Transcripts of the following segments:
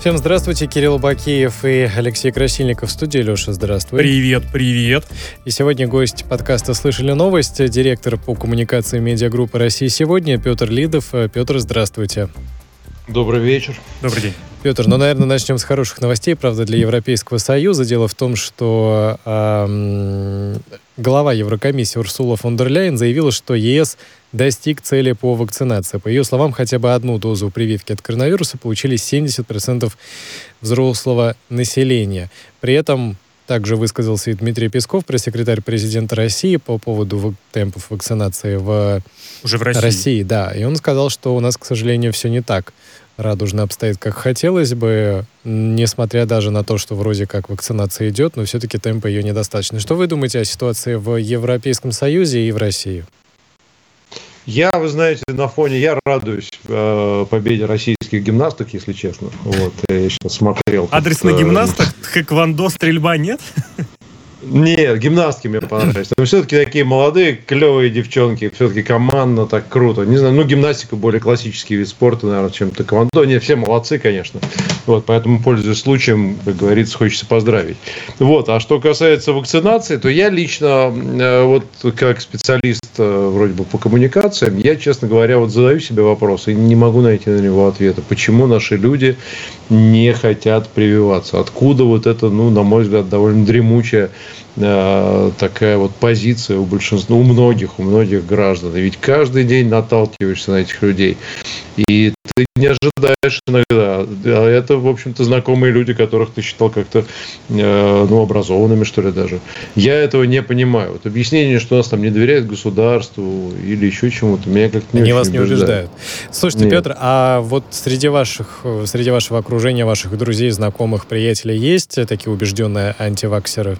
Всем здравствуйте, Кирилл Бакиев и Алексей Красильников в студии. Леша, здравствуй. Привет, привет. И сегодня гость подкаста «Слышали новость», директор по коммуникации медиагруппы «России сегодня» Петр Лидов. Петр, здравствуйте. Добрый вечер. Добрый день. Петр, ну, наверное, начнем с хороших новостей, правда, для Европейского Союза. Дело в том, что э, глава Еврокомиссии Урсула фон дер Ляйен заявила, что ЕС достиг цели по вакцинации. По ее словам, хотя бы одну дозу прививки от коронавируса получили 70% взрослого населения. При этом также высказался и Дмитрий Песков, пресс-секретарь президента России, по поводу темпов вакцинации в, Уже в России. России. Да, и он сказал, что у нас, к сожалению, все не так радужно обстоит, как хотелось бы, несмотря даже на то, что вроде как вакцинация идет, но все-таки темпа ее недостаточно. Что вы думаете о ситуации в Европейском Союзе и в России? Я, вы знаете, на фоне, я радуюсь э, победе российских гимнасток, если честно. Вот, я сейчас смотрел. Адрес на гимнастах, хэквондо, стрельба нет? Нет, гимнастки мне понравились. Но все-таки такие молодые, клевые девчонки. Все-таки командно так круто. Не знаю, ну, гимнастика более классический вид спорта, наверное, чем тэквондо. Не, все молодцы, конечно. Вот, поэтому, пользуясь случаем, как говорится, хочется поздравить. Вот, а что касается вакцинации, то я лично, э, вот как специалист вроде бы по коммуникациям, я, честно говоря, вот задаю себе вопрос и не могу найти на него ответа. Почему наши люди не хотят прививаться? Откуда вот это, ну, на мой взгляд, довольно дремучая Э, такая вот позиция у большинства, у многих, у многих граждан. И ведь каждый день наталкиваешься на этих людей. И ты не ожидаешь иногда. А это, в общем-то, знакомые люди, которых ты считал как-то э, ну, образованными, что ли, даже. Я этого не понимаю. Вот объяснение, что нас там не доверяют государству или еще чему-то, меня как-то не Они вас не убеждают. Слушайте, Нет. Петр, а вот среди ваших, среди вашего окружения, ваших друзей, знакомых, приятелей есть такие убежденные антиваксеры?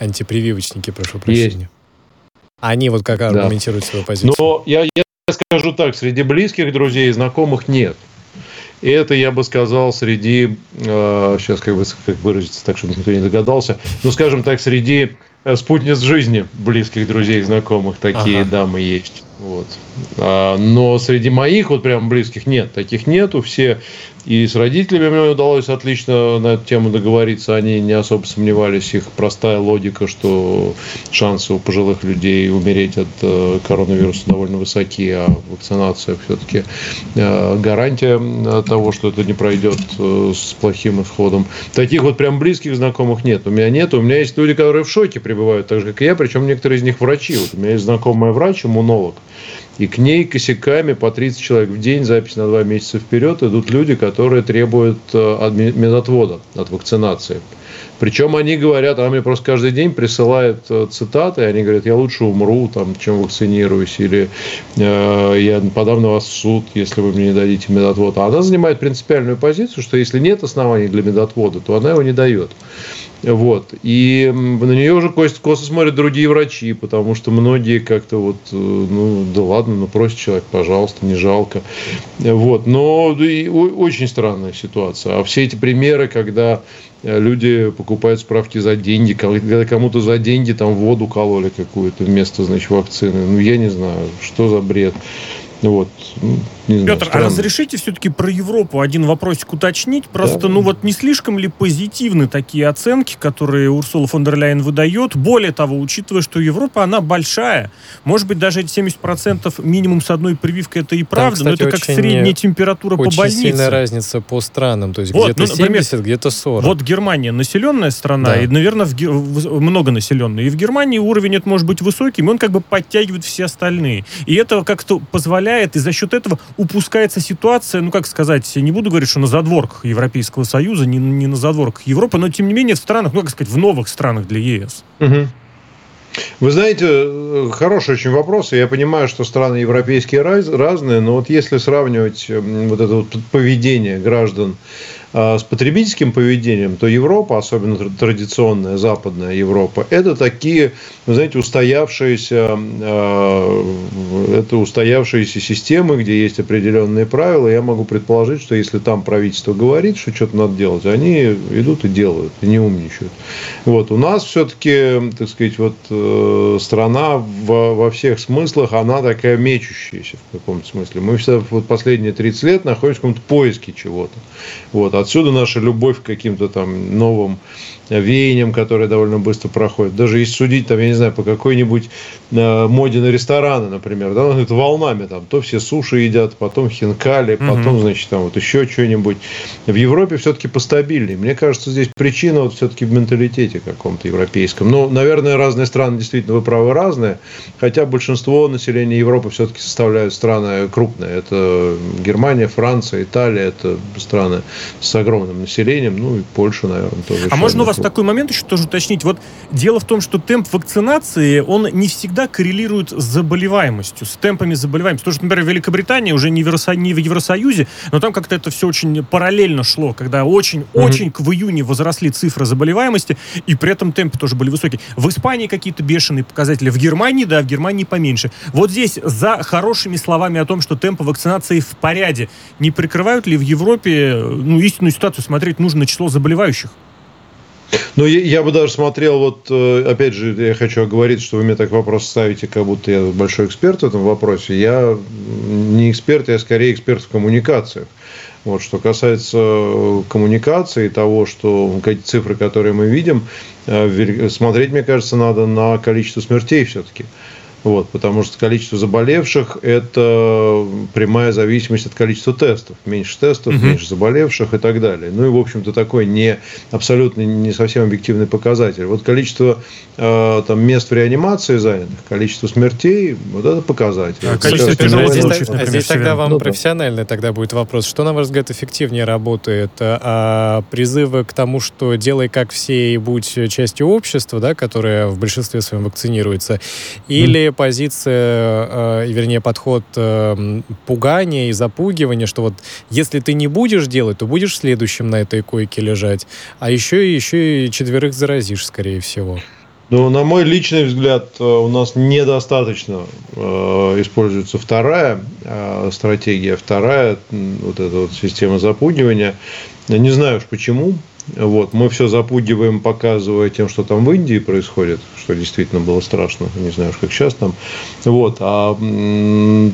Антипрививочники, прошу прощения. Есть. Они вот как аргументируют да. свою позицию? Но я, я скажу так, среди близких друзей и знакомых нет. И это, я бы сказал, среди, э, сейчас как бы как выразиться так, чтобы никто не догадался, ну, скажем так, среди э, спутниц жизни близких друзей и знакомых такие ага. дамы есть. Вот. А, но среди моих вот прям близких нет, таких нету. Все и с родителями мне удалось отлично на эту тему договориться. Они не особо сомневались. Их простая логика, что шансы у пожилых людей умереть от э, коронавируса довольно высоки, а вакцинация все-таки э, гарантия того, что это не пройдет э, с плохим исходом. Таких вот прям близких знакомых нет. У меня нет. У меня есть люди, которые в шоке пребывают, так же, как и я. Причем некоторые из них врачи. Вот у меня есть знакомая врач, иммунолог. И к ней косяками по 30 человек в день, запись на два месяца вперед, идут люди, которые требуют э, медотвода от вакцинации. Причем они говорят, а мне просто каждый день присылают э, цитаты, они говорят, я лучше умру, там, чем вакцинируюсь, или э, я подам на вас в суд, если вы мне не дадите медотвод. А она занимает принципиальную позицию, что если нет оснований для медотвода, то она его не дает. Вот. И на нее уже косо смотрят другие врачи, потому что многие как-то вот, э, ну, да ладно, ну, просит человек, пожалуйста, не жалко. Вот. Но очень странная ситуация. А все эти примеры, когда э, люди покупают справки за деньги, когда кому-то за деньги там воду кололи какую-то вместо, значит, вакцины. Ну, я не знаю, что за бред. Вот. Ну, не знаю, Петр, а разрешите все-таки про Европу один вопросик уточнить? Просто, да. ну вот не слишком ли позитивны такие оценки, которые Урсула фон дер Ляйен выдает? Более того, учитывая, что Европа, она большая, может быть, даже эти 70% минимум с одной прививкой, это и правда, Там, кстати, но это как средняя температура по больнице. Очень сильная разница по странам, то есть вот, где-то ну, 70, где-то 40. Вот Германия населенная страна, да. и, наверное, в, в, многонаселенная, и в Германии уровень это может быть высоким, и он как бы подтягивает все остальные. И это как-то позволяет, и за счет этого упускается ситуация, ну, как сказать, не буду говорить, что на задворках Европейского Союза, не, не на задворках Европы, но, тем не менее, в странах, ну, как сказать, в новых странах для ЕС. Угу. Вы знаете, э, хороший очень вопрос. Я понимаю, что страны европейские раз, разные, но вот если сравнивать вот это вот поведение граждан с потребительским поведением, то Европа, особенно традиционная западная Европа, это такие, вы знаете, устоявшиеся, а, это устоявшиеся системы, где есть определенные правила. Я могу предположить, что если там правительство говорит, что что-то надо делать, они идут и делают, и не умничают. Вот. У нас все-таки, так сказать, вот э, страна во, во всех смыслах, она такая мечущаяся в каком-то смысле. Мы всегда вот последние 30 лет находимся в каком-то поиске чего-то. Вот Отсюда наша любовь к каким-то там новым веянием, которое довольно быстро проходит. Даже если судить, там, я не знаю, по какой-нибудь э, моде на рестораны, например, да, это волнами там, то все суши едят, потом хинкали, потом, угу. значит, там вот еще что-нибудь. В Европе все-таки постабильнее. Мне кажется, здесь причина вот все-таки в менталитете каком-то европейском. Ну, наверное, разные страны действительно, вы правы, разные, хотя большинство населения Европы все-таки составляют страны крупные. Это Германия, Франция, Италия, это страны с огромным населением, ну и Польша, наверное, тоже. А можно у вас такой момент еще тоже уточнить. Вот дело в том, что темп вакцинации, он не всегда коррелирует с заболеваемостью, с темпами заболеваемости. Потому что, например, Великобритания уже не в, Евросоюзе, но там как-то это все очень параллельно шло, когда очень-очень mm-hmm. в июне возросли цифры заболеваемости, и при этом темпы тоже были высокие. В Испании какие-то бешеные показатели, в Германии, да, в Германии поменьше. Вот здесь за хорошими словами о том, что темпы вакцинации в порядке, не прикрывают ли в Европе ну, истинную ситуацию смотреть нужно на число заболевающих? Ну, я, я бы даже смотрел, вот, э, опять же, я хочу оговорить, что вы мне так вопрос ставите, как будто я большой эксперт в этом вопросе. Я не эксперт, я скорее эксперт в коммуникациях. Вот, что касается коммуникации и того, что цифры, которые мы видим, э, смотреть, мне кажется, надо на количество смертей все-таки. Вот, потому что количество заболевших – это прямая зависимость от количества тестов. Меньше тестов, угу. меньше заболевших и так далее. Ну и, в общем-то, такой не абсолютно не совсем объективный показатель. Вот количество э, там, мест в реанимации занятых, количество смертей – вот это показатель. А, количество тяжелых здесь, случаев, например, здесь тогда вам ну, профессиональный тогда будет вопрос. Что, на ваш взгляд, эффективнее работает? А, призывы к тому, что делай как все и будь частью общества, да, которое в большинстве своем вакцинируется, или позиция, э, вернее, подход э, пугания и запугивания, что вот если ты не будешь делать, то будешь следующим на этой койке лежать, а еще и еще и четверых заразишь, скорее всего. Ну, на мой личный взгляд, э, у нас недостаточно э, используется вторая э, стратегия, вторая вот эта вот система запугивания. Я не знаю уж почему. Вот, мы все запугиваем, показывая тем, что там в Индии происходит, что действительно было страшно, не знаю, как сейчас там. Вот, а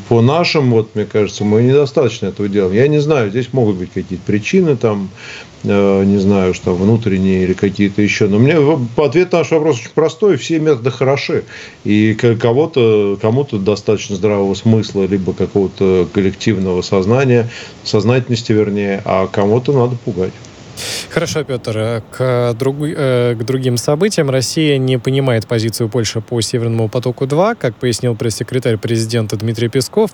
по нашим, вот, мне кажется, мы недостаточно этого делаем. Я не знаю, здесь могут быть какие-то причины там, э, не знаю, что внутренние или какие-то еще. Но мне ответ на наш вопрос очень простой. Все методы хороши. И кого-то, кому-то достаточно здравого смысла, либо какого-то коллективного сознания, сознательности вернее, а кому-то надо пугать. Хорошо, Петр. К, друг, э, к другим событиям Россия не понимает позицию Польши по Северному потоку-2. Как пояснил пресс-секретарь президента Дмитрий Песков,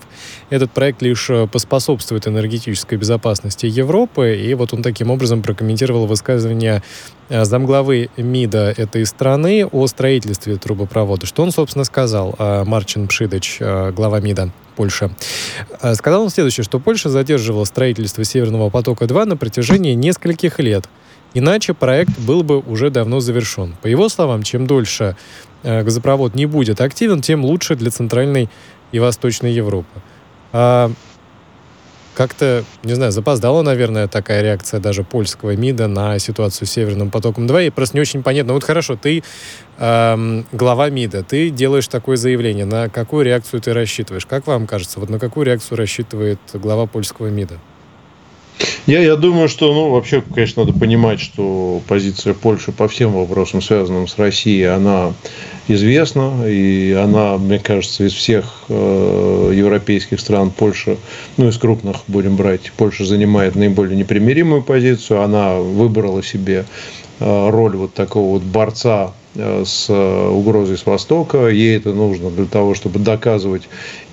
этот проект лишь поспособствует энергетической безопасности Европы. И вот он таким образом прокомментировал высказывание э, замглавы МИДа этой страны о строительстве трубопровода. Что он, собственно, сказал, э, Марчин Пшидыч, э, глава МИДа? Польша. А, сказал он следующее, что Польша задерживала строительство Северного потока-2 на протяжении нескольких лет. Иначе проект был бы уже давно завершен. По его словам, чем дольше э, газопровод не будет активен, тем лучше для Центральной и Восточной Европы. Как-то, не знаю, запоздала, наверное, такая реакция даже польского МИДа на ситуацию с Северным потоком-2. И просто не очень понятно. Вот хорошо, ты эм, глава МИДа, ты делаешь такое заявление. На какую реакцию ты рассчитываешь? Как вам кажется, вот на какую реакцию рассчитывает глава польского МИДа? Я, я думаю, что, ну, вообще, конечно, надо понимать, что позиция Польши по всем вопросам, связанным с Россией, она известна, и она, мне кажется, из всех э, европейских стран Польша, ну, из крупных будем брать, Польша занимает наиболее непримиримую позицию, она выбрала себе э, роль вот такого вот борца Э, с э, угрозой с Востока. Ей это нужно для того, чтобы доказывать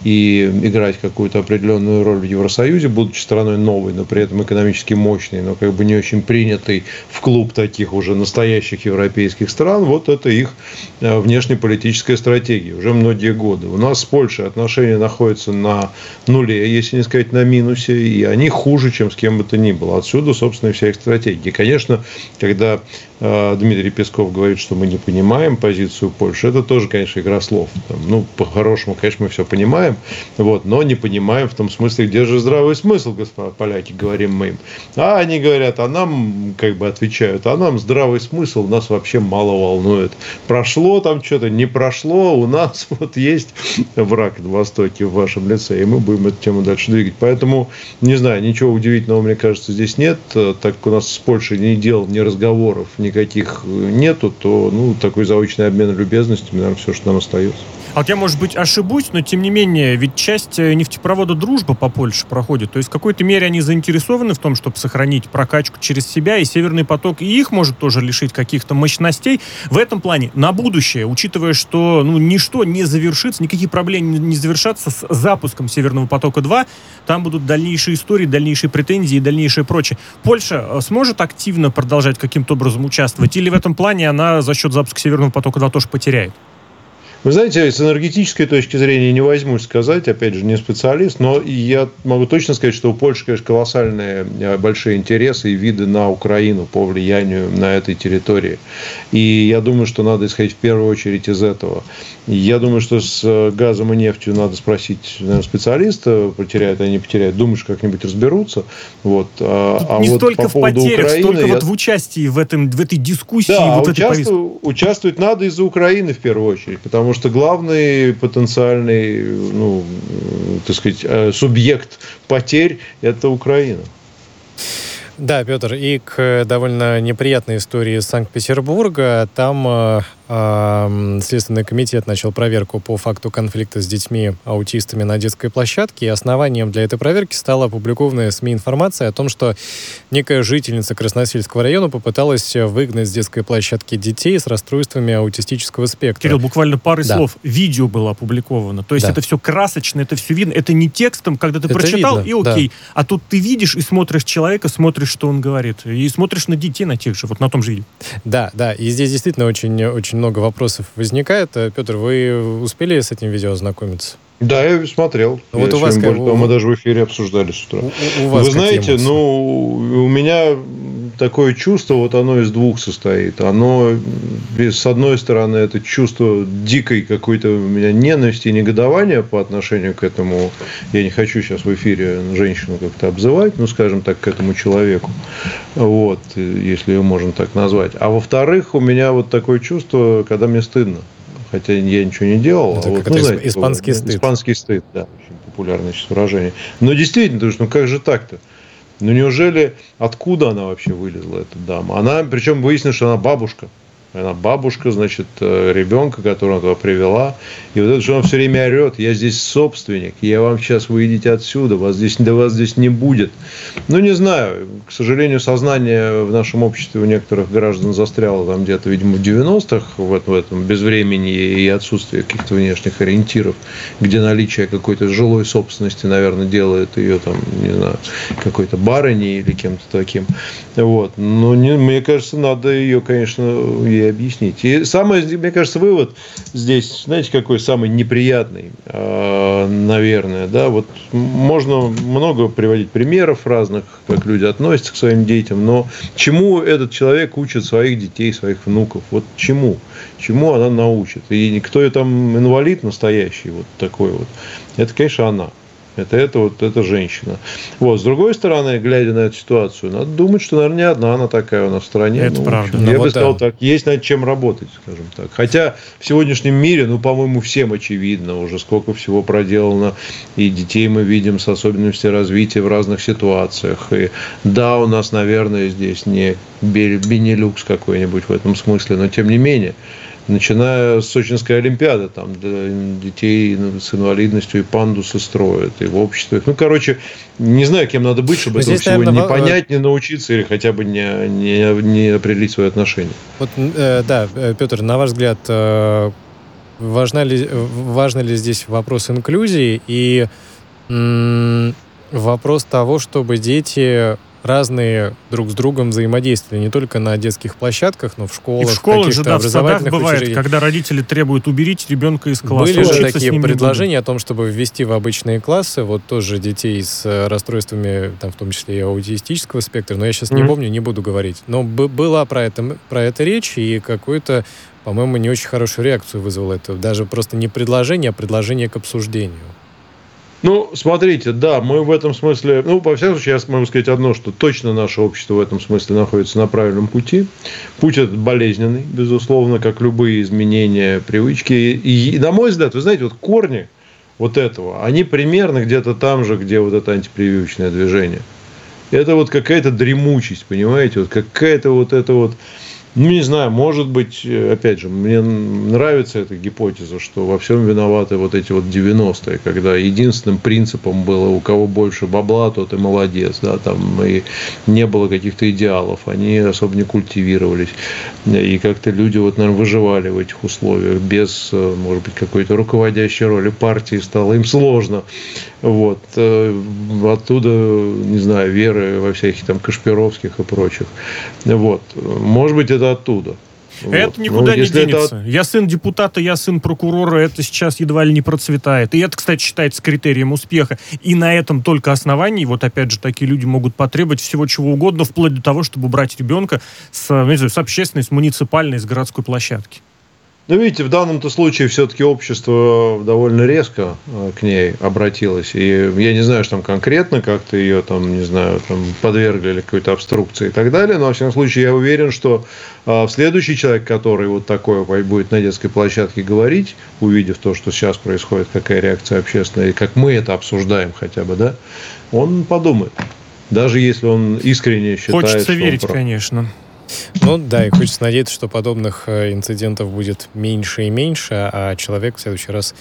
и играть какую-то определенную роль в Евросоюзе, будучи страной новой, но при этом экономически мощной, но как бы не очень принятой в клуб таких уже настоящих европейских стран. Вот это их э, внешнеполитическая стратегия уже многие годы. У нас с Польшей отношения находятся на нуле, если не сказать на минусе, и они хуже, чем с кем бы то ни было. Отсюда, собственно, вся их стратегия. Конечно, когда э, Дмитрий Песков говорит, что мы не понимаем позицию Польши, это тоже, конечно, игра слов. Ну, по-хорошему, конечно, мы все понимаем, вот, но не понимаем в том смысле, где же здравый смысл, господа поляки, говорим мы им. А они говорят, а нам, как бы отвечают, а нам здравый смысл нас вообще мало волнует. Прошло там что-то, не прошло, у нас вот есть враг на Востоке в вашем лице, и мы будем эту тему дальше двигать. Поэтому, не знаю, ничего удивительного, мне кажется, здесь нет, так как у нас с Польшей ни дел, ни разговоров, никаких нету, то ну, такой заочный обмен любезностями, наверное, все, что нам остается. А я, может быть, ошибусь, но тем не менее, ведь часть э, нефтепровода «Дружба» по Польше проходит. То есть в какой-то мере они заинтересованы в том, чтобы сохранить прокачку через себя, и «Северный поток» и их может тоже лишить каких-то мощностей. В этом плане на будущее, учитывая, что ну, ничто не завершится, никакие проблемы не завершатся с запуском «Северного потока-2», там будут дальнейшие истории, дальнейшие претензии и дальнейшее прочее. Польша э, сможет активно продолжать каким-то образом участвовать, или в этом плане она за счет запуска «Северного потока-2» тоже потеряет? Вы знаете, с энергетической точки зрения не возьмусь сказать, опять же, не специалист, но я могу точно сказать, что у Польши, конечно, колоссальные э, большие интересы и виды на Украину по влиянию на этой территории. И я думаю, что надо исходить в первую очередь из этого. Я думаю, что с э, газом и нефтью надо спросить наверное, специалиста, потеряют они, не потеряют. Думаешь, как-нибудь разберутся. Вот. А, а не вот столько по в потерях, Украины, столько я... вот в участии в, этом, в этой дискуссии. Да, вот участву... участвовать надо из-за Украины в первую очередь, потому что главный потенциальный, ну, так сказать, э, субъект потерь – это Украина. Да, Петр, и к довольно неприятной истории Санкт-Петербурга. Там э, Следственный комитет начал проверку по факту конфликта с детьми-аутистами на детской площадке, и основанием для этой проверки стала опубликованная СМИ информация о том, что некая жительница Красносельского района попыталась выгнать с детской площадки детей с расстройствами аутистического спектра. Кирилл, буквально пары да. слов. Видео было опубликовано. То есть да. это все красочно, это все видно. Это не текстом, когда ты это прочитал, видно, и окей. Да. А тут ты видишь и смотришь человека, смотришь, что он говорит. И смотришь на детей, на тех же, вот на том же видео. Да, да. И здесь действительно очень очень много вопросов возникает. Э, Петр, вы успели с этим видео ознакомиться? Да, я смотрел. Вот я у вас как... мы даже в эфире обсуждали с утра. У, у вас Вы знаете, эмоции? ну, у меня такое чувство, вот оно из двух состоит. Оно, с одной стороны, это чувство дикой какой-то у меня ненависти и негодования по отношению к этому. Я не хочу сейчас в эфире женщину как-то обзывать, ну, скажем так, к этому человеку. Вот, если ее можно так назвать. А во-вторых, у меня вот такое чувство, когда мне стыдно хотя я ничего не делал. Это а вот, ну, знаете, испанский стыд. Испанский стыд, да, очень популярное сейчас выражение. Но действительно, потому что ну как же так-то? Ну неужели откуда она вообще вылезла, эта дама? Она, причем выяснилось, что она бабушка. Она бабушка, значит, э, ребенка, которую она туда привела. И вот это, что она все время орет, я здесь собственник, я вам сейчас выйдете отсюда, вас здесь, да вас здесь не будет. Ну, не знаю, к сожалению, сознание в нашем обществе у некоторых граждан застряло там где-то, видимо, в 90-х, в этом, в этом безвремени и отсутствии каких-то внешних ориентиров, где наличие какой-то жилой собственности, наверное, делает ее там, не знаю, какой-то барыней или кем-то таким. Вот. Но не, мне кажется, надо ее, конечно, объяснить. И самое, мне кажется, вывод здесь, знаете, какой самый неприятный, а, наверное, да, вот можно много приводить примеров разных, как люди относятся к своим детям, но чему этот человек учит своих детей, своих внуков, вот чему, чему она научит, и никто ее там инвалид настоящий, вот такой вот, это, конечно, она. Это, это вот эта женщина. Вот. С другой стороны, глядя на эту ситуацию, надо думать, что, наверное, не одна она такая у нас в стране. Это ну, правда. Я ну, бы вот сказал да. так, есть над чем работать, скажем так. Хотя в сегодняшнем мире, ну, по-моему, всем очевидно уже, сколько всего проделано. И детей мы видим с особенностями развития в разных ситуациях. И да, у нас, наверное, здесь не Бенилюкс какой-нибудь в этом смысле, но тем не менее начиная с Сочинской Олимпиады, там детей с инвалидностью и пандусы строят, и в обществе. Ну, короче, не знаю, кем надо быть, чтобы Здесь, этого всего наверное, не понять, не научиться или хотя бы не, не, не определить свои отношения. Вот, э, да, э, Петр, на ваш взгляд, э, важна ли, важно ли здесь вопрос инклюзии и м- вопрос того, чтобы дети разные друг с другом взаимодействия, не только на детских площадках, но в школах, И в школах же, да, в садах бывает, когда родители требуют уберите ребенка из класса. Были же такие предложения о том, чтобы ввести в обычные классы, вот тоже детей с э, расстройствами, там, в том числе и аутистического спектра, но я сейчас mm-hmm. не помню, не буду говорить. Но была про это, про это речь, и какую-то, по-моему, не очень хорошую реакцию вызвало это. Даже просто не предложение, а предложение к обсуждению. Ну, смотрите, да, мы в этом смысле, ну, по всяком случае, я могу сказать одно, что точно наше общество в этом смысле находится на правильном пути. Путь этот болезненный, безусловно, как любые изменения привычки. И, и на мой взгляд, вы знаете, вот корни вот этого, они примерно где-то там же, где вот это антипрививочное движение. Это вот какая-то дремучесть, понимаете, вот какая-то вот это вот ну, не знаю, может быть, э, опять же, мне нравится эта гипотеза, что во всем виноваты вот эти вот 90-е, когда единственным принципом было, у кого больше бабла, тот и молодец, да, там и не было каких-то идеалов, они особо не культивировались, и как-то люди вот, наверное, выживали в этих условиях без, э, может быть, какой-то руководящей роли. Партии, стало им сложно, вот, э, оттуда, не знаю, веры во всяких там Кашпировских и прочих, вот, может быть, это оттуда. Это вот. никуда ну, не денется. Это... Я сын депутата, я сын прокурора, это сейчас едва ли не процветает. И это, кстати, считается критерием успеха. И на этом только основании, вот опять же, такие люди могут потребовать всего чего угодно, вплоть до того, чтобы убрать ребенка с, знаю, с общественной, с муниципальной, с городской площадки. Ну, видите, в данном-то случае все-таки общество довольно резко э, к ней обратилось. И я не знаю, что там конкретно как-то ее там, не знаю, там подвергли какой-то обструкции и так далее. Но, во всяком случае, я уверен, что в следующий человек, который вот такое будет на детской площадке говорить, увидев то, что сейчас происходит, какая реакция общественная, и как мы это обсуждаем хотя бы, да, он подумает. Даже если он искренне считает, Хочется верить, прав. конечно. Ну да, и хочется надеяться, что подобных э, инцидентов будет меньше и меньше, а человек в следующий раз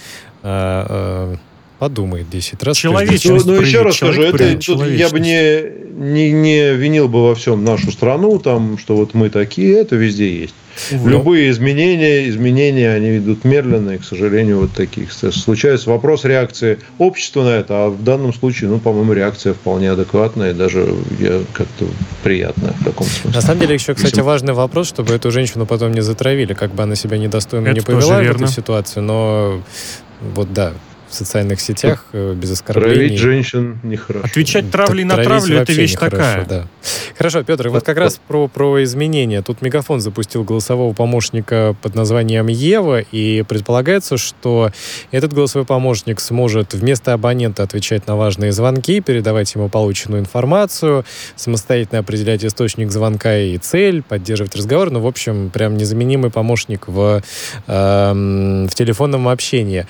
э, э, подумает 10 раз. Человечность ну, ну еще раз скажу, это, тут я бы не, не, не винил бы во всем нашу страну, там, что вот мы такие, это везде есть. Угу. Любые изменения, изменения, они идут медленно, и, к сожалению, вот таких случаются. Вопрос реакции общества на это, а в данном случае, ну, по-моему, реакция вполне адекватная, и даже я как-то приятная в таком смысле. На самом деле, еще, кстати, важный вопрос, чтобы эту женщину потом не затравили, как бы она себя недостойно это не повела в этой ситуации, но вот да, в социальных сетях э, без оскорблений. Травить женщин нехорошо. Отвечать травлей на травлю – это вещь такая. Да. Хорошо, Петр, вот как раз про, про изменения. Тут Мегафон запустил голосового помощника под названием Ева, и предполагается, что этот голосовой помощник сможет вместо абонента отвечать на важные звонки, передавать ему полученную информацию, самостоятельно определять источник звонка и цель, поддерживать разговор. Ну, в общем, прям незаменимый помощник в, э, в телефонном общении.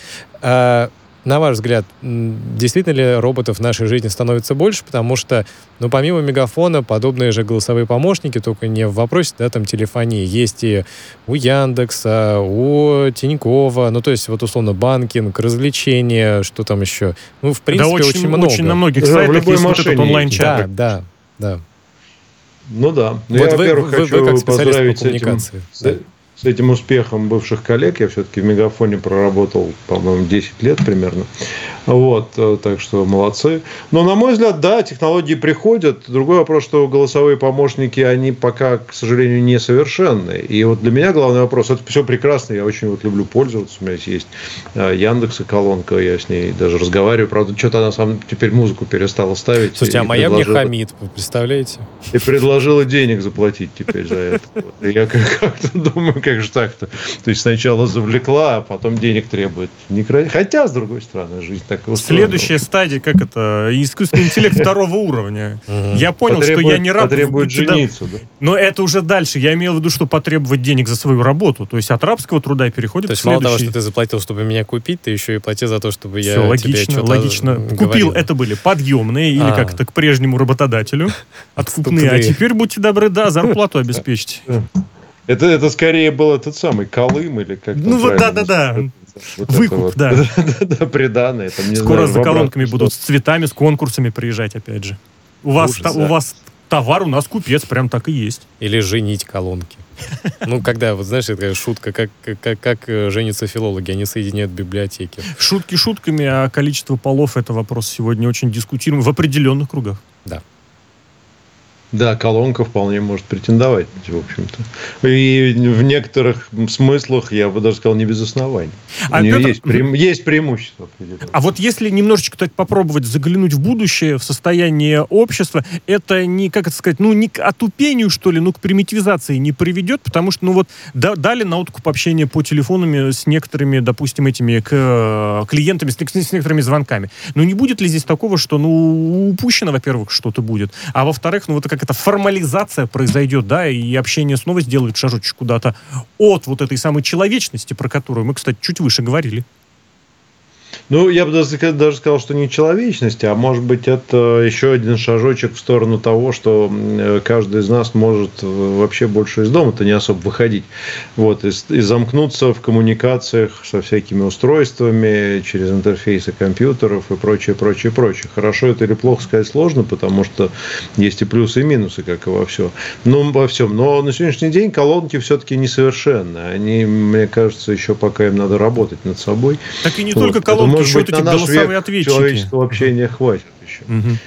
На ваш взгляд, действительно ли роботов в нашей жизни становится больше? Потому что, ну, помимо мегафона, подобные же голосовые помощники, только не в вопросе, да, там, телефонии, есть и у Яндекса, у Тинькова, ну, то есть, вот, условно, банкинг, развлечения, что там еще? Ну, в принципе, да, очень, очень много. Очень на многих да, сайтах есть вот этот онлайн-чат. Да, да, да. Ну да. Ну, вот я, вы, вы, хочу вы как поздравить по коммуникации. Этим, да с этим успехом бывших коллег. Я все-таки в Мегафоне проработал, по-моему, 10 лет примерно. Вот, э, так что молодцы. Но, на мой взгляд, да, технологии приходят. Другой вопрос, что голосовые помощники, они пока, к сожалению, несовершенны. И вот для меня главный вопрос, это все прекрасно, я очень вот люблю пользоваться. У меня есть э, Яндекс и колонка, я с ней даже разговариваю. Правда, что-то она сам теперь музыку перестала ставить. Слушайте, а моя предложила... мне хамит, вы представляете? И предложила денег заплатить теперь за это. Я как-то думаю, как же так-то? То есть сначала завлекла, а потом денег требует. Не кра... Хотя, с другой стороны, жизнь так устроена. Следующая стадия, как это, искусственный интеллект второго уровня. Я понял, что я не раб. Потребует жениться, да? Но это уже дальше. Я имел в виду, что потребовать денег за свою работу. То есть от рабского труда переходит То есть мало того, что ты заплатил, чтобы меня купить, ты еще и плати за то, чтобы я Все логично, логично. Купил, это были подъемные, или а. как то к прежнему работодателю. Откупные. А теперь, будьте добры, да, зарплату обеспечьте. Это, это скорее был этот самый Колым или как Ну вот да-да-да. Вот Выкуп, вот. да. да, приданное. Там, Скоро знаю, за колонками будут с цветами, с конкурсами приезжать опять же. У вас, Ужас, та, да. у вас товар, у нас купец, прям так и есть. Или женить колонки. Ну, когда, вот знаешь, это шутка, как, как, как э, женятся филологи, они соединяют библиотеки. Шутки шутками, а количество полов – это вопрос сегодня очень дискутируемый в определенных кругах. Да. Да, колонка вполне может претендовать, в общем-то. И в некоторых смыслах, я бы даже сказал, не без оснований. А У нее Петр... есть, преим... есть преимущество. А вот если немножечко так попробовать заглянуть в будущее, в состояние общества, это не, как это сказать, ну, не к отупению, что ли, ну, к примитивизации не приведет, потому что, ну, вот да, дали на откуп общения по телефонам с некоторыми, допустим, этими к, клиентами, с, с некоторыми звонками. Но не будет ли здесь такого, что, ну, упущено, во-первых, что-то будет, а во-вторых, ну, вот как это формализация произойдет, да, и общение снова сделает шажочек куда-то от вот этой самой человечности, про которую мы, кстати, чуть выше говорили. Ну, я бы даже, даже сказал, что не человечности, а может быть это еще один шажочек в сторону того, что каждый из нас может э, вообще больше из дома-то не особо выходить. Вот, и, и замкнуться в коммуникациях со всякими устройствами, через интерфейсы компьютеров и прочее, прочее, прочее. Хорошо это или плохо сказать сложно, потому что есть и плюсы, и минусы, как и во всем. Ну, во всем. Но на сегодняшний день колонки все-таки несовершенны. Они, мне кажется, еще пока им надо работать над собой. Так и не вот. только колонки может быть, на наш век ответчики. человеческого общения хватит еще. Угу.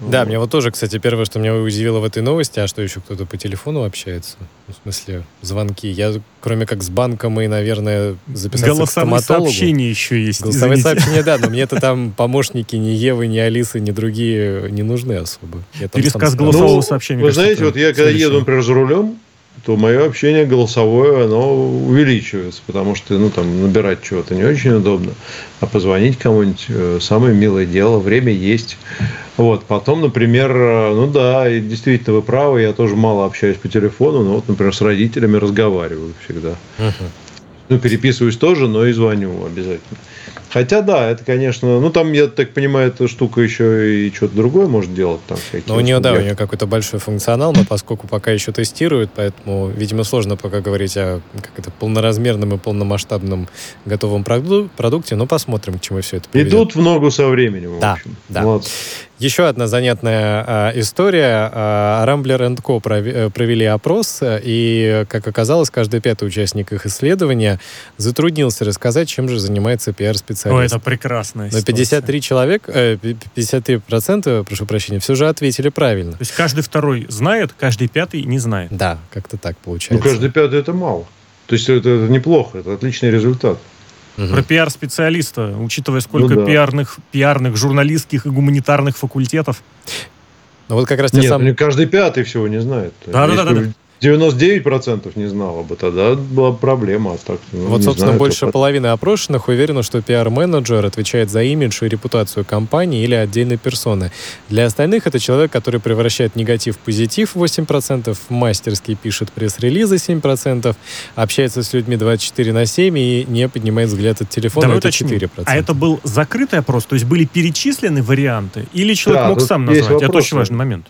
Да, мне вот тоже, кстати, первое, что меня удивило в этой новости, а что еще кто-то по телефону общается? В смысле, звонки. Я, кроме как с банком и, наверное, записаться Голосовые к стоматологу. сообщения еще есть, Голосовые извините. сообщения, да, но мне-то там помощники ни Евы, ни Алисы, ни другие не нужны особо. Пересказ голосового ну, сообщения. Вы знаете, вот я когда еду, например, за рулем, то мое общение голосовое, оно увеличивается, потому что, ну, там, набирать чего-то не очень удобно, а позвонить кому-нибудь э, самое милое дело, время есть. Вот, потом, например, э, ну да, и действительно вы правы, я тоже мало общаюсь по телефону, но вот, например, с родителями разговариваю всегда. Uh-huh. Ну, переписываюсь тоже, но и звоню обязательно. Хотя, да, это, конечно, ну, там, я так понимаю, эта штука еще и что-то другое может делать. Там, ну, у нее, да, у нее какой-то большой функционал, но поскольку пока еще тестируют, поэтому, видимо, сложно пока говорить о как это, полноразмерном и полномасштабном готовом продукте, но посмотрим, к чему все это приведет. Идут в ногу со временем, да, Да. Вот. Еще одна занятная э, история. Э, Rambler Co. Э, провели опрос, и, как оказалось, каждый пятый участник их исследования затруднился рассказать, чем же занимается пиар-специалист. О, это прекрасная Но 53 человек, э, 53 процента, прошу прощения, все же ответили правильно. То есть каждый второй знает, каждый пятый не знает. Да, как-то так получается. Ну, каждый пятый это мало. То есть это, это неплохо, это отличный результат. Угу. Про пиар-специалиста, учитывая, сколько ну, да. пиарных, пиарных, журналистских и гуманитарных факультетов. Ну вот как раз те Нет, сам... каждый пятый всего не знает. Да, да, да, да. 99% не знал бы, тогда была проблема. А так, ну, вот, собственно, знаю, больше только... половины опрошенных уверены, что пиар-менеджер отвечает за имидж и репутацию компании или отдельной персоны. Для остальных это человек, который превращает негатив в позитив 8%, мастерски пишет пресс-релизы 7%, общается с людьми 24 на 7 и не поднимает взгляд от телефона, Давай это уточним. 4%. А это был закрытый опрос, то есть были перечислены варианты? Или человек да, мог сам назвать? Это очень важный момент.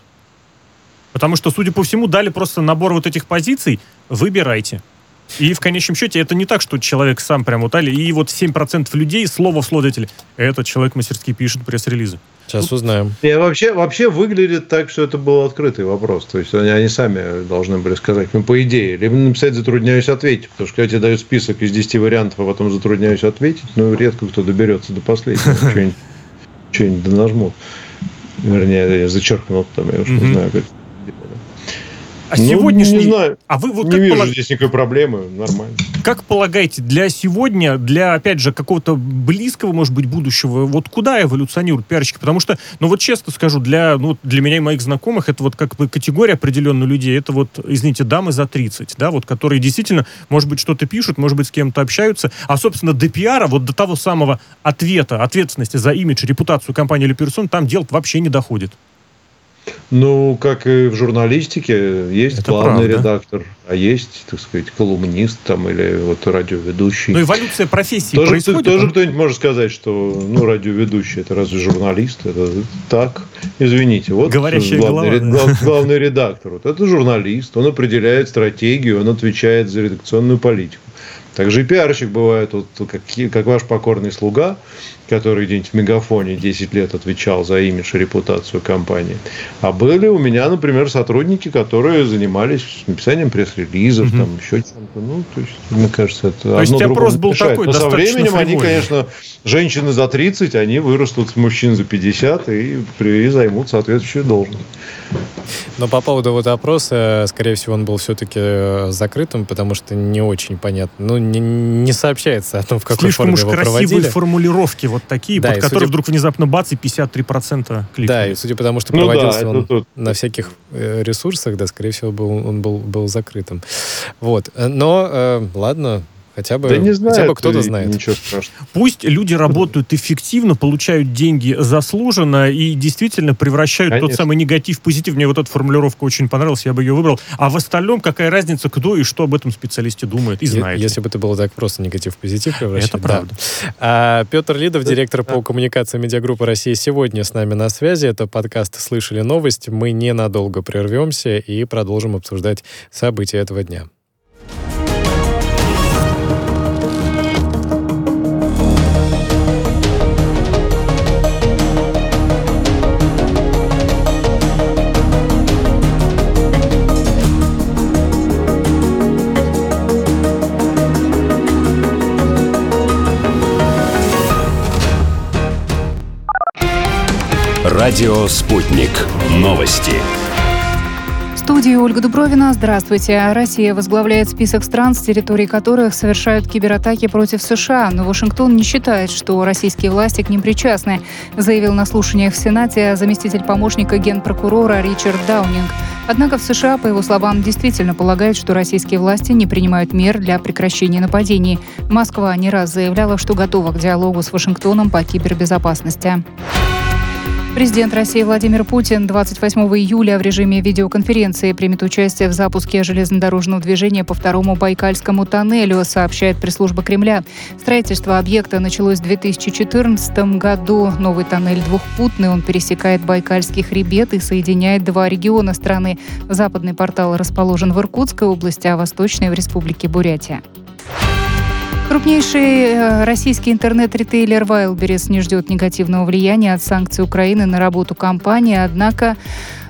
Потому что, судя по всему, дали просто набор вот этих позиций, выбирайте. И в конечном счете это не так, что человек сам прям вот и вот 7% людей слово в слово дали. Этот человек мастерски пишет пресс-релизы. Сейчас Тут... узнаем. И вообще, вообще выглядит так, что это был открытый вопрос. То есть они, они сами должны были сказать, ну, по идее, либо написать «затрудняюсь ответить», потому что когда тебе дают список из 10 вариантов, а потом «затрудняюсь ответить», ну, редко кто доберется до последнего, что-нибудь нажмут. Вернее, я зачеркнул там, я уж не знаю, как а ну, сегодняшний... Не знаю. А вы вот не вижу полаг... здесь никакой проблемы, нормально. Как полагаете, для сегодня, для, опять же, какого-то близкого, может быть, будущего, вот куда эволюционируют пиарщики? Потому что, ну вот честно скажу, для, ну, для меня и моих знакомых, это вот как бы категория определенных людей, это вот, извините, дамы за 30, да, вот, которые действительно, может быть, что-то пишут, может быть, с кем-то общаются, а, собственно, до пиара, вот до того самого ответа, ответственности за имидж, репутацию компании или персон, там дело вообще не доходит. Ну, как и в журналистике, есть Это главный правда. редактор, а есть, так сказать, колумнист там или вот радиоведущий. Ну, эволюция профессии тоже, происходит. Тоже кто-нибудь может сказать, что ну, радиоведущий это разве журналист? Это так, извините. Вот Говорящая главный, голова, да. главный редактор. Вот это журналист, он определяет стратегию, он отвечает за редакционную политику. Также и пиарщик бывает, вот, как, как ваш покорный слуга, который где-нибудь в Мегафоне 10 лет отвечал за имидж и репутацию компании. А были у меня, например, сотрудники, которые занимались написанием пресс-релизов, угу. там еще чем-то. Ну, то есть, мне кажется, это то есть опрос был мешает. такой, Но со временем фривольный. они, конечно, женщины за 30, они вырастут с мужчин за 50 и, и займут соответствующую должность. Но по поводу вот опроса, скорее всего, он был все-таки э, закрытым, потому что не очень понятно. Ну, не, не сообщается о том, в какой Слишком форме уж его красивые проводили. формулировки вот такие, да, под которые судя... вдруг внезапно бац и 53% кликнули. Да, и судя по тому, что ну, проводился да, он тут... на всяких э, ресурсах, да, скорее всего, был, он был, был закрытым. Вот. Но, э, ладно, Хотя бы, да не знаю, хотя бы кто-то знает. Ничего страшного. Пусть люди работают эффективно, получают деньги заслуженно и действительно превращают Конечно. тот самый негатив в позитив. Мне вот эта формулировка очень понравилась, я бы ее выбрал. А в остальном какая разница, кто и что об этом специалисте думает и знает. Если бы это было так просто негатив в позитив превращать. Это правда. Да. А, Петр Лидов, директор по коммуникации медиагруппы России, сегодня с нами на связи. Это подкаст «Слышали новость». Мы ненадолго прервемся и продолжим обсуждать события этого дня. Радио «Спутник». Новости. В студии Ольга Дубровина. Здравствуйте. Россия возглавляет список стран, с территории которых совершают кибератаки против США. Но Вашингтон не считает, что российские власти к ним причастны, заявил на слушаниях в Сенате заместитель помощника генпрокурора Ричард Даунинг. Однако в США, по его словам, действительно полагают, что российские власти не принимают мер для прекращения нападений. Москва не раз заявляла, что готова к диалогу с Вашингтоном по кибербезопасности. Президент России Владимир Путин 28 июля в режиме видеоконференции примет участие в запуске железнодорожного движения по второму Байкальскому тоннелю, сообщает пресс-служба Кремля. Строительство объекта началось в 2014 году. Новый тоннель двухпутный, он пересекает Байкальский хребет и соединяет два региона страны. Западный портал расположен в Иркутской области, а восточный в Республике Бурятия. Крупнейший э, российский интернет-ритейлер Wildberries не ждет негативного влияния от санкций Украины на работу компании, однако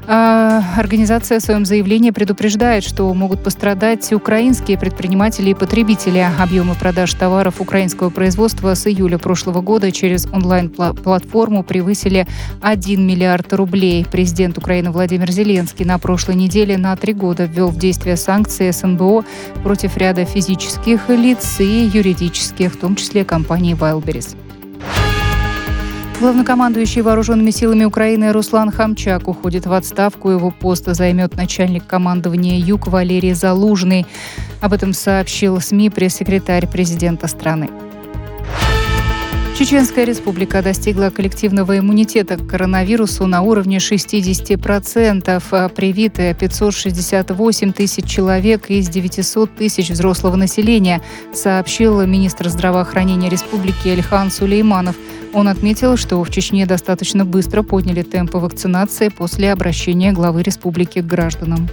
организация в своем заявлении предупреждает, что могут пострадать украинские предприниматели и потребители. Объемы продаж товаров украинского производства с июля прошлого года через онлайн-платформу превысили 1 миллиард рублей. Президент Украины Владимир Зеленский на прошлой неделе на три года ввел в действие санкции СНБО против ряда физических лиц и юридических, в том числе компании Wildberries. Главнокомандующий вооруженными силами Украины Руслан Хамчак уходит в отставку. Его пост займет начальник командования Юг Валерий Залужный. Об этом сообщил СМИ пресс-секретарь президента страны. Чеченская республика достигла коллективного иммунитета к коронавирусу на уровне 60%. А привиты 568 тысяч человек из 900 тысяч взрослого населения, сообщил министр здравоохранения республики Эльхан Сулейманов. Он отметил, что в Чечне достаточно быстро подняли темпы вакцинации после обращения главы республики к гражданам.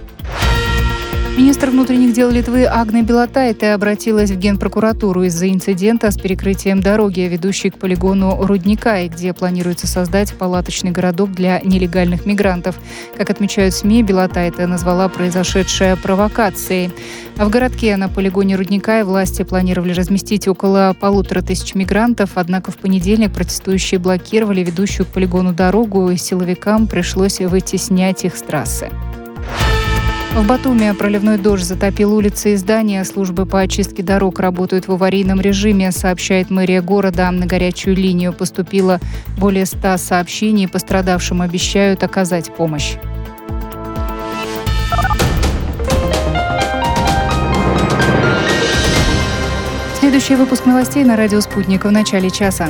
Министр внутренних дел Литвы Агна Белотайте обратилась в Генпрокуратуру из-за инцидента с перекрытием дороги, ведущей к полигону Рудника, где планируется создать палаточный городок для нелегальных мигрантов. Как отмечают СМИ, Белотайте назвала произошедшее провокацией. А в городке на полигоне Рудника власти планировали разместить около полутора тысяч мигрантов, однако в понедельник протестующие блокировали ведущую к полигону дорогу, и силовикам пришлось вытеснять их с трассы. В Батуми проливной дождь затопил улицы и здания. Службы по очистке дорог работают в аварийном режиме, сообщает мэрия города. На горячую линию поступило более 100 сообщений. Пострадавшим обещают оказать помощь. Следующий выпуск новостей на радио «Спутник» в начале часа.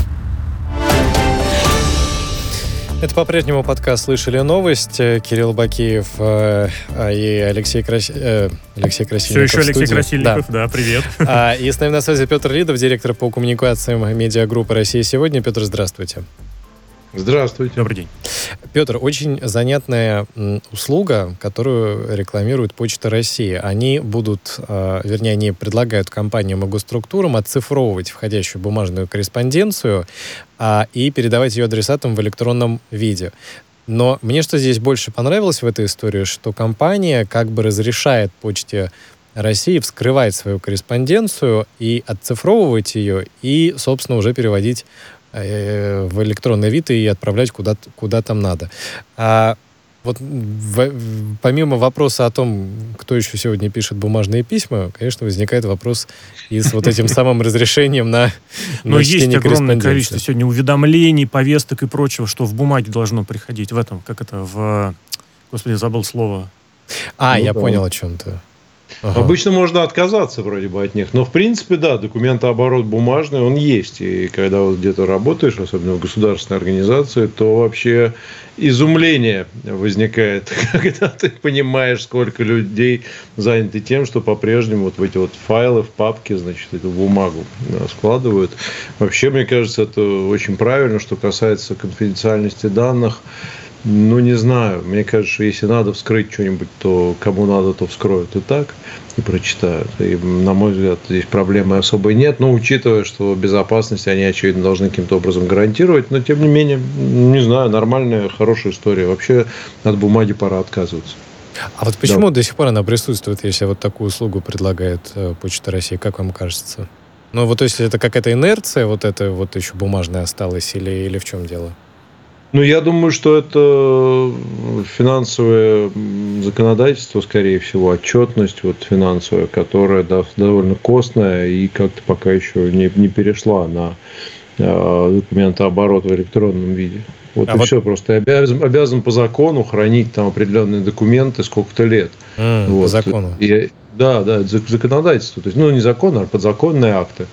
Это по-прежнему подкаст «Слышали новость». Кирилл Бакиев э, и Алексей, Крас... э, Алексей Красильников. Все еще Алексей Красильников, да, да привет. А, и с нами на связи Петр Лидов, директор по коммуникациям медиагруппы «Россия сегодня». Петр, здравствуйте. Здравствуйте. Добрый день. Петр, очень занятная услуга, которую рекламирует Почта России. Они будут, э, вернее, они предлагают компаниям и госструктурам оцифровывать входящую бумажную корреспонденцию а, и передавать ее адресатам в электронном виде. Но мне что здесь больше понравилось в этой истории, что компания как бы разрешает Почте России вскрывать свою корреспонденцию и отцифровывать ее, и, собственно, уже переводить Э, в электронный вид и отправлять куда, куда там надо. А вот в, помимо вопроса о том, кто еще сегодня пишет бумажные письма, конечно, возникает вопрос и с вот этим самым разрешением на Но есть огромное количество сегодня уведомлений, повесток и прочего, что в бумаге должно приходить. В этом, как это, в... Господи, забыл слово. А, ну, я да. понял о чем-то. Ага. Обычно можно отказаться вроде бы от них. Но, в принципе, да, документооборот бумажный, он есть. И когда вот где-то работаешь, особенно в государственной организации, то вообще изумление возникает, когда ты понимаешь, сколько людей заняты тем, что по-прежнему вот в эти вот файлы в папке, значит, эту бумагу складывают. Вообще, мне кажется, это очень правильно, что касается конфиденциальности данных. Ну, не знаю. Мне кажется, если надо вскрыть что-нибудь, то кому надо, то вскроют и так, и прочитают. И, на мой взгляд, здесь проблемы особой нет. Но учитывая, что безопасность они, очевидно, должны каким-то образом гарантировать. Но, тем не менее, не знаю, нормальная, хорошая история. Вообще от бумаги пора отказываться. А вот почему да. до сих пор она присутствует, если вот такую услугу предлагает э, Почта России? Как вам кажется? Ну, вот то есть это какая-то инерция, вот это вот еще бумажная осталась, или, или в чем дело? Ну, я думаю, что это финансовое законодательство, скорее всего, отчетность вот финансовая, которая да, довольно костная и как-то пока еще не, не перешла на э, документооборот в электронном виде. Вот а и вот... все, просто обязан, обязан по закону хранить там определенные документы сколько-то лет. Mm, вот. По закону. И, да, да, законодательство. То есть, ну, не закон, а подзаконные акты.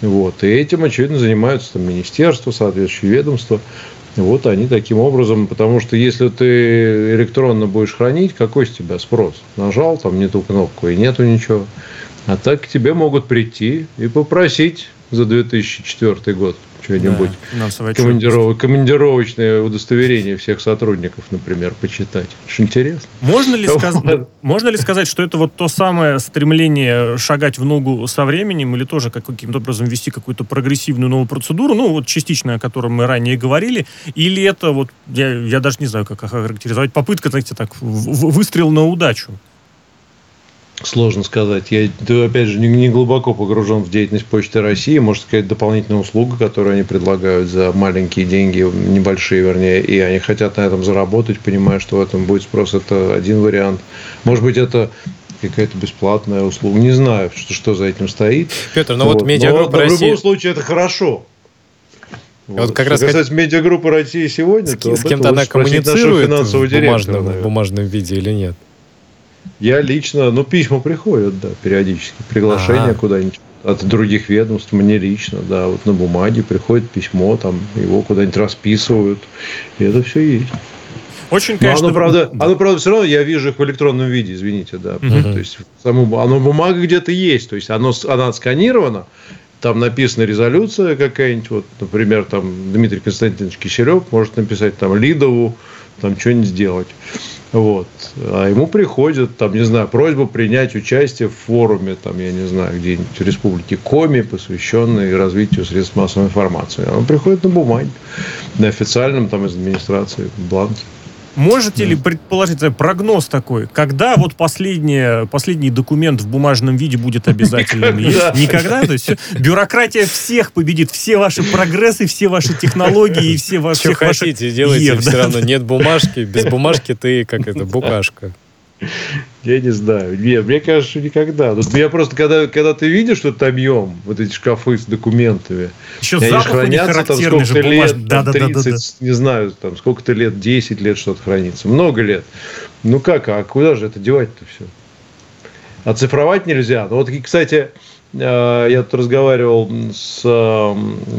Вот. И этим, очевидно, занимаются там министерства, соответствующие ведомства. Вот они таким образом, потому что если ты электронно будешь хранить, какой с тебя спрос? Нажал там не ту кнопку и нету ничего. А так к тебе могут прийти и попросить за 2004 год что-нибудь. Да, командиров... Командировочное удостоверение всех сотрудников, например, почитать. Это интересно. Можно ли, сказ... Можно ли сказать, что это вот то самое стремление шагать в ногу со временем или тоже каким-то образом ввести какую-то прогрессивную новую процедуру, ну вот частично, о котором мы ранее говорили, или это вот, я, я даже не знаю, как охарактеризовать, попытка, знаете, так, выстрел на удачу? Сложно сказать. Я, опять же, не, глубоко погружен в деятельность Почты России. Можно сказать, дополнительная услуга, которую они предлагают за маленькие деньги, небольшие, вернее, и они хотят на этом заработать, понимая, что в этом будет спрос. Это один вариант. Может быть, это какая-то бесплатная услуга. Не знаю, что, что за этим стоит. Петр, ну вот, вот медиагруппа России... В любом случае, это хорошо. Вот. вот как раз касается как... медиагруппы России сегодня, с, то с кем-то она коммуницирует в бумажном, в бумажном виде или нет? Я лично, ну, письма приходят, да, периодически. Приглашения ага. куда-нибудь от других ведомств, мне лично, да, вот на бумаге приходит письмо, там его куда-нибудь расписывают, и это все есть. Очень, конечно. Но оно, правда, да. оно, правда, все равно я вижу их в электронном виде, извините, да. Угу. То есть, само, оно бумага где-то есть, то есть, оно, она отсканирована, там написана резолюция какая-нибудь, вот, например, там Дмитрий Константинович Киселев может написать там Лидову, там что-нибудь сделать. Вот. А ему приходит, там, не знаю, просьба принять участие в форуме, там, я не знаю, где-нибудь в республике Коми, посвященной развитию средств массовой информации. Он приходит на бумаге, на официальном там из администрации бланке. Можете ли предположить прогноз такой, когда вот последний, последний документ в бумажном виде будет обязательным? Никогда. То есть бюрократия всех победит, все ваши прогрессы, все ваши технологии и все ваши... Что хотите, делайте, все равно нет бумажки, без бумажки ты как это, букашка. Я не знаю. Нет, мне кажется, никогда. Тут я просто, когда, когда ты видишь этот объем, вот эти шкафы с документами, Еще они хранятся там сколько-то лет, да, там, да, 30, да, да, да. не знаю, там сколько-то лет, 10 лет что-то хранится. Много лет. Ну как, а куда же это девать-то все? Оцифровать нельзя. Ну, вот, кстати, э, я тут разговаривал с... Э,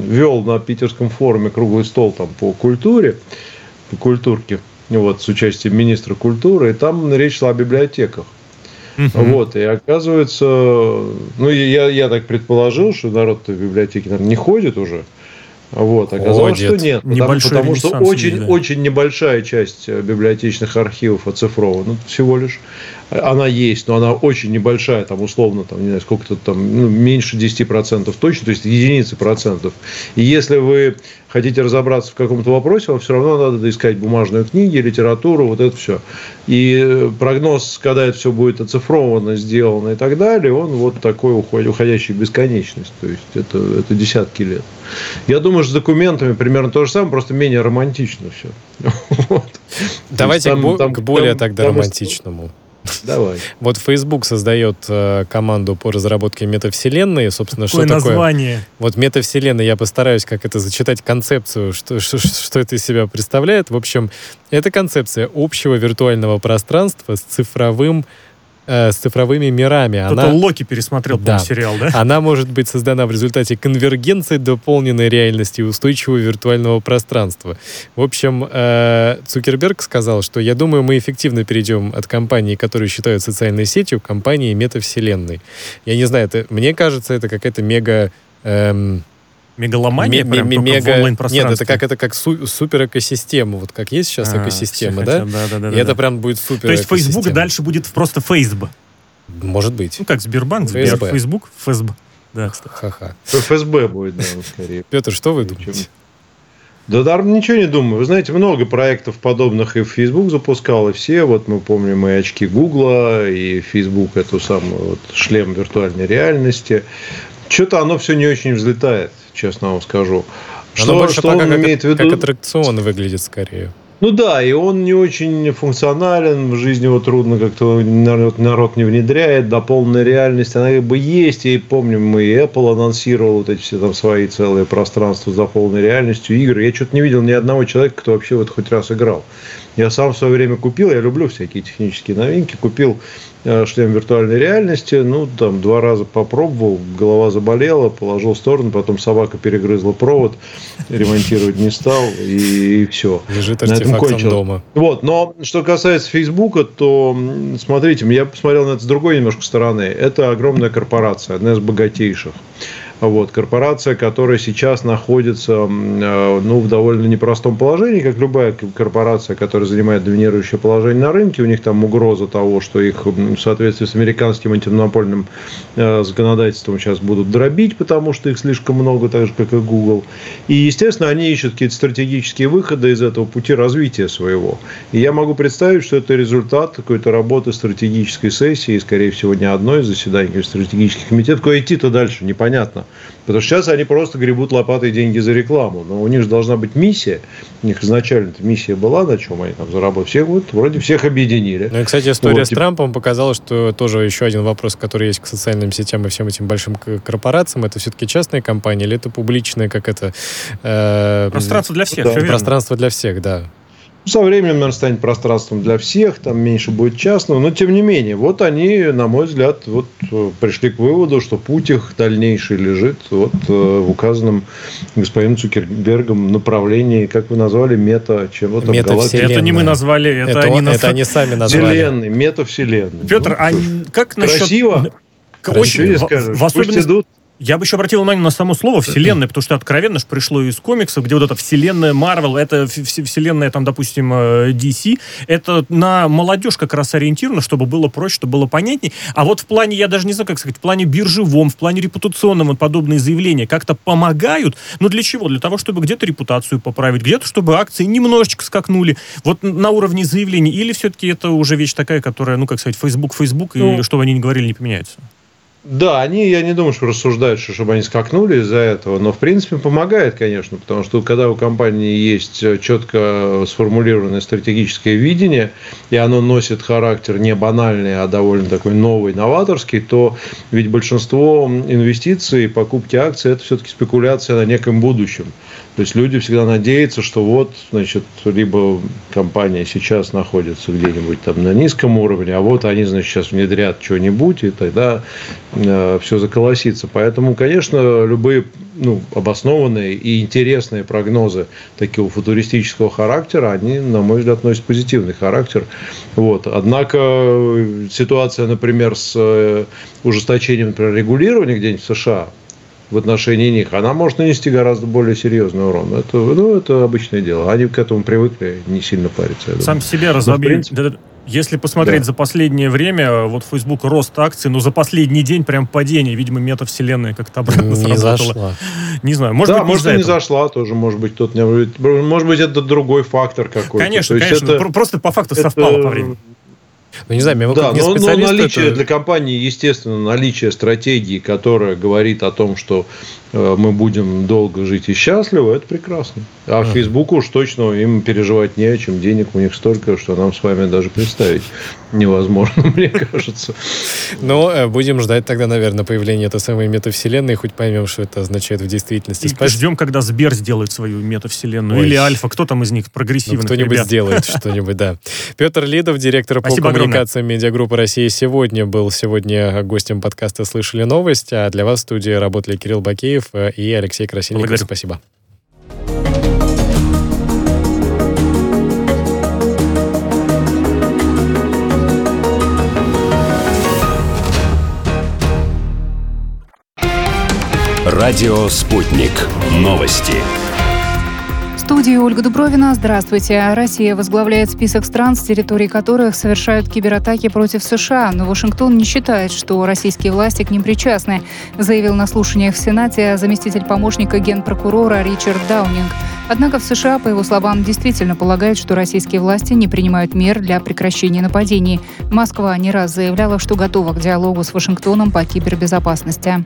вел на питерском форуме круглый стол там по культуре, по культурке вот, с участием министра культуры, и там речь шла о библиотеках. Угу. Вот, и оказывается, ну, я, я так предположил, что народ в библиотеки, наверное, не ходит уже. Вот, оказалось, Ходит. что нет. Потому, потому что очень, да. очень небольшая часть библиотечных архивов оцифрована ну, всего лишь она есть, но она очень небольшая, там условно, там, не знаю, сколько-то там, ну, меньше 10% точно, то есть единицы процентов. И если вы хотите разобраться в каком-то вопросе, вам все равно надо искать бумажные книги, литературу, вот это все. И прогноз, когда это все будет оцифровано, сделано и так далее, он вот такой уходящий в бесконечность. То есть это, это десятки лет. Я думаю, что с документами примерно то же самое, просто менее романтично все. Вот. Давайте там, к, там, к более там, тогда романтичному. Давай. Вот Facebook создает э, команду по разработке метавселенной. Собственно, Какое что название? такое? Вот метавселенная, я постараюсь как это зачитать концепцию, что, что, что это из себя представляет. В общем, это концепция общего виртуального пространства с цифровым э, с цифровыми мирами. Кто-то она... Локи пересмотрел, да. сериал, да? Она может быть создана в результате конвергенции дополненной реальности и устойчивого виртуального пространства. В общем, э, Цукерберг сказал, что я думаю, мы эффективно перейдем от компании, которую считают социальной сетью, к компании метавселенной. Я не знаю, это, мне кажется, это какая-то мега... Эм, Мегаломания прям мега... Нет, это как это как су- супер экосистема. Вот как есть сейчас а, экосистема, да? Хотят, да, да, да? И да, это да. прям будет супер То есть Facebook дальше будет просто Facebook. Может быть. Ну как Сбербанк, Сбер, Facebook, ФСБ. Да, Ха-ха. ФСБ будет, да, скорее. Петр, что вы думаете? Да, да, ничего не думаю. Вы знаете, много проектов подобных и в Facebook запускал, и все. Вот мы помним и очки Гугла, и Facebook эту самую вот, шлем виртуальной реальности. Что-то оно все не очень взлетает честно вам скажу. Что, Оно больше что пока он как, имеет в виду? как аттракцион выглядит скорее. Ну да, и он не очень функционален, в жизни его трудно как-то народ, народ не внедряет, до полной реальности она как бы есть, и помним, мы и Apple анонсировал вот эти все там свои целые пространства за полной реальностью игры. Я что-то не видел ни одного человека, кто вообще вот хоть раз играл. Я сам в свое время купил, я люблю всякие технические новинки, купил Э, шлем виртуальной реальности. Ну, там два раза попробовал, голова заболела, положил в сторону, потом собака перегрызла провод, ремонтировать не стал, и, и все. Лежит артефактом дома. Вот, но что касается Фейсбука, то, смотрите, я посмотрел на это с другой немножко стороны. Это огромная корпорация, одна из богатейших. Вот, корпорация, которая сейчас находится э, ну, в довольно непростом положении, как любая корпорация, которая занимает доминирующее положение на рынке. У них там угроза того, что их в соответствии с американским антимонопольным э, законодательством сейчас будут дробить, потому что их слишком много, так же, как и Google. И, естественно, они ищут какие-то стратегические выходы из этого пути развития своего. И я могу представить, что это результат какой-то работы стратегической сессии, скорее всего, не одной из заседаний стратегических комитетов. Куда идти-то дальше, непонятно. Потому что сейчас они просто гребут лопатой деньги за рекламу. Но у них же должна быть миссия. У них изначально миссия была, на чем они там заработали. Всех вот вроде всех объединили. Ну и, кстати, история вот, с Трампом показала, что тоже еще один вопрос, который есть к социальным сетям и всем этим большим корпорациям. Это все-таки частные компании или это публичные, как это... Э, пространство для всех. Да. Пространство для всех, да. Со временем, наверное, станет пространством для всех, там меньше будет частного, но тем не менее, вот они, на мой взгляд, вот э, пришли к выводу, что путь их дальнейший лежит вот э, в указанном господином Цукербергом направлении, как вы назвали, мета, чего там? Это не мы назвали, это, это, они, это они сами назвали. Вселенной, метавселенной. Петр, ну, а как насчет... Красиво. Очень, в, в, особенности, идут. Я бы еще обратил внимание на само слово «вселенная», потому что откровенно же пришло из комиксов, где вот эта вселенная Марвел, это вселенная, там, допустим, DC, э, это на молодежь как раз ориентировано, чтобы было проще, чтобы было понятней. А вот в плане, я даже не знаю, как сказать, в плане биржевом, в плане репутационном вот подобные заявления как-то помогают. Но для чего? Для того, чтобы где-то репутацию поправить, где-то, чтобы акции немножечко скакнули. Вот на уровне заявлений. Или все-таки это уже вещь такая, которая, ну, как сказать, Facebook, Facebook, ну, и что бы они ни говорили, не поменяется? Да, они, я не думаю, что рассуждают, что чтобы они скакнули из-за этого, но в принципе помогает, конечно, потому что когда у компании есть четко сформулированное стратегическое видение, и оно носит характер не банальный, а довольно такой новый, новаторский, то ведь большинство инвестиций, покупки акций – это все-таки спекуляция на неком будущем. То есть люди всегда надеются, что вот, значит, либо компания сейчас находится где-нибудь там на низком уровне, а вот они, значит, сейчас внедрят что-нибудь, и тогда э, все заколосится. Поэтому, конечно, любые ну, обоснованные и интересные прогнозы такого футуристического характера, они, на мой взгляд, носят позитивный характер. Вот. Однако ситуация, например, с э, ужесточением например, регулирования где-нибудь в США, в отношении них, она может нанести гораздо более серьезный урон. Это, ну, это обычное дело. Они к этому привыкли, не сильно париться. Сам себя разобьем. Если посмотреть да. за последнее время, вот Facebook рост акций, но за последний день прям падение. Видимо, метавселенная как-то обратно не сработала. Зашла. Не знаю, может да, быть, может, и не зашла тоже, может быть, тут не... Может быть, это другой фактор какой-то. Конечно, конечно. Это, просто по факту это... совпало по времени. Ну, не знаю, мне да, но, но наличие это... для компании, естественно, наличие стратегии, которая говорит о том, что мы будем долго жить и счастливо, это прекрасно. А uh-huh. Фейсбуку уж точно им переживать не о чем. Денег у них столько, что нам с вами даже представить невозможно, мне кажется. Ну, э, будем ждать тогда, наверное, появления этой самой метавселенной, хоть поймем, что это означает в действительности. И ждем, когда Сбер сделает свою метавселенную. Ой. Или Альфа, кто там из них прогрессивный. Ну, кто-нибудь сделает что-нибудь, да. Петр Лидов, директор по коммуникациям медиагруппы России сегодня был сегодня гостем подкаста «Слышали новость», а для вас в студии работали Кирилл Бакеев, Андреев э, и Алексей Красильников. Благодарю. Спасибо. Радио «Спутник». Новости студии Ольга Дубровина. Здравствуйте. Россия возглавляет список стран, с территории которых совершают кибератаки против США. Но Вашингтон не считает, что российские власти к ним причастны, заявил на слушаниях в Сенате заместитель помощника генпрокурора Ричард Даунинг. Однако в США, по его словам, действительно полагают, что российские власти не принимают мер для прекращения нападений. Москва не раз заявляла, что готова к диалогу с Вашингтоном по кибербезопасности.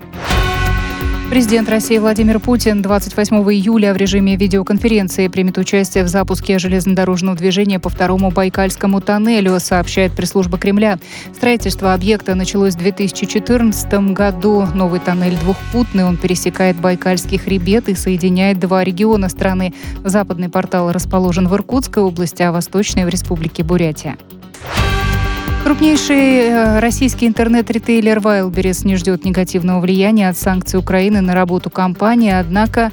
Президент России Владимир Путин 28 июля в режиме видеоконференции примет участие в запуске железнодорожного движения по второму Байкальскому тоннелю, сообщает пресс-служба Кремля. Строительство объекта началось в 2014 году. Новый тоннель двухпутный, он пересекает Байкальский хребет и соединяет два региона страны. Западный портал расположен в Иркутской области, а восточный в Республике Бурятия. Крупнейший э, российский интернет-ритейлер Wildberries не ждет негативного влияния от санкций Украины на работу компании, однако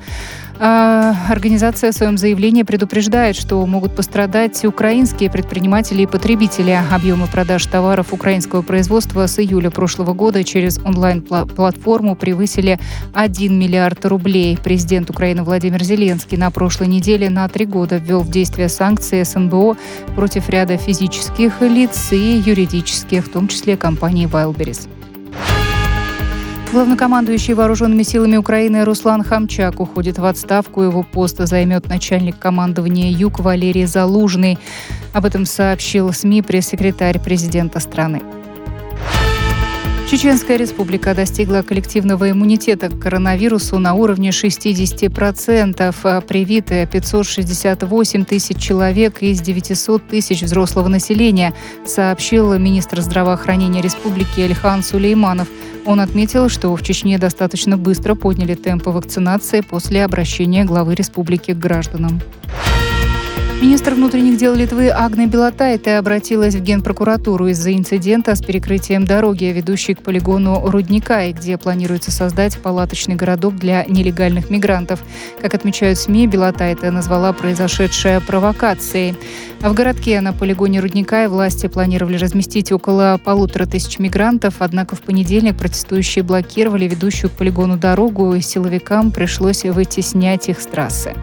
организация в своем заявлении предупреждает, что могут пострадать украинские предприниматели и потребители. Объемы продаж товаров украинского производства с июля прошлого года через онлайн-платформу превысили 1 миллиард рублей. Президент Украины Владимир Зеленский на прошлой неделе на три года ввел в действие санкции СНБО против ряда физических лиц и юридических, в том числе компании Wildberries. Главнокомандующий вооруженными силами Украины Руслан Хамчак уходит в отставку. Его пост займет начальник командования Юг Валерий Залужный. Об этом сообщил СМИ пресс-секретарь президента страны. Чеченская республика достигла коллективного иммунитета к коронавирусу на уровне 60%. Привиты 568 тысяч человек из 900 тысяч взрослого населения, сообщил министр здравоохранения республики Эльхан Сулейманов. Он отметил, что в Чечне достаточно быстро подняли темпы вакцинации после обращения главы республики к гражданам. Министр внутренних дел Литвы Агна Белотайте обратилась в Генпрокуратуру из-за инцидента с перекрытием дороги, ведущей к полигону Рудника, где планируется создать палаточный городок для нелегальных мигрантов. Как отмечают СМИ, Белотайте назвала произошедшее провокацией. В городке на полигоне Рудника власти планировали разместить около полутора тысяч мигрантов, однако в понедельник протестующие блокировали ведущую к полигону дорогу, и силовикам пришлось вытеснять их с трассы.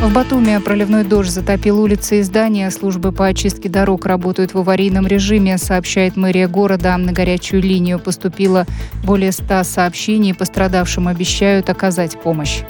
В Батуми проливной дождь затопил улицы и здания. Службы по очистке дорог работают в аварийном режиме, сообщает мэрия города. На горячую линию поступило более ста сообщений. Пострадавшим обещают оказать помощь.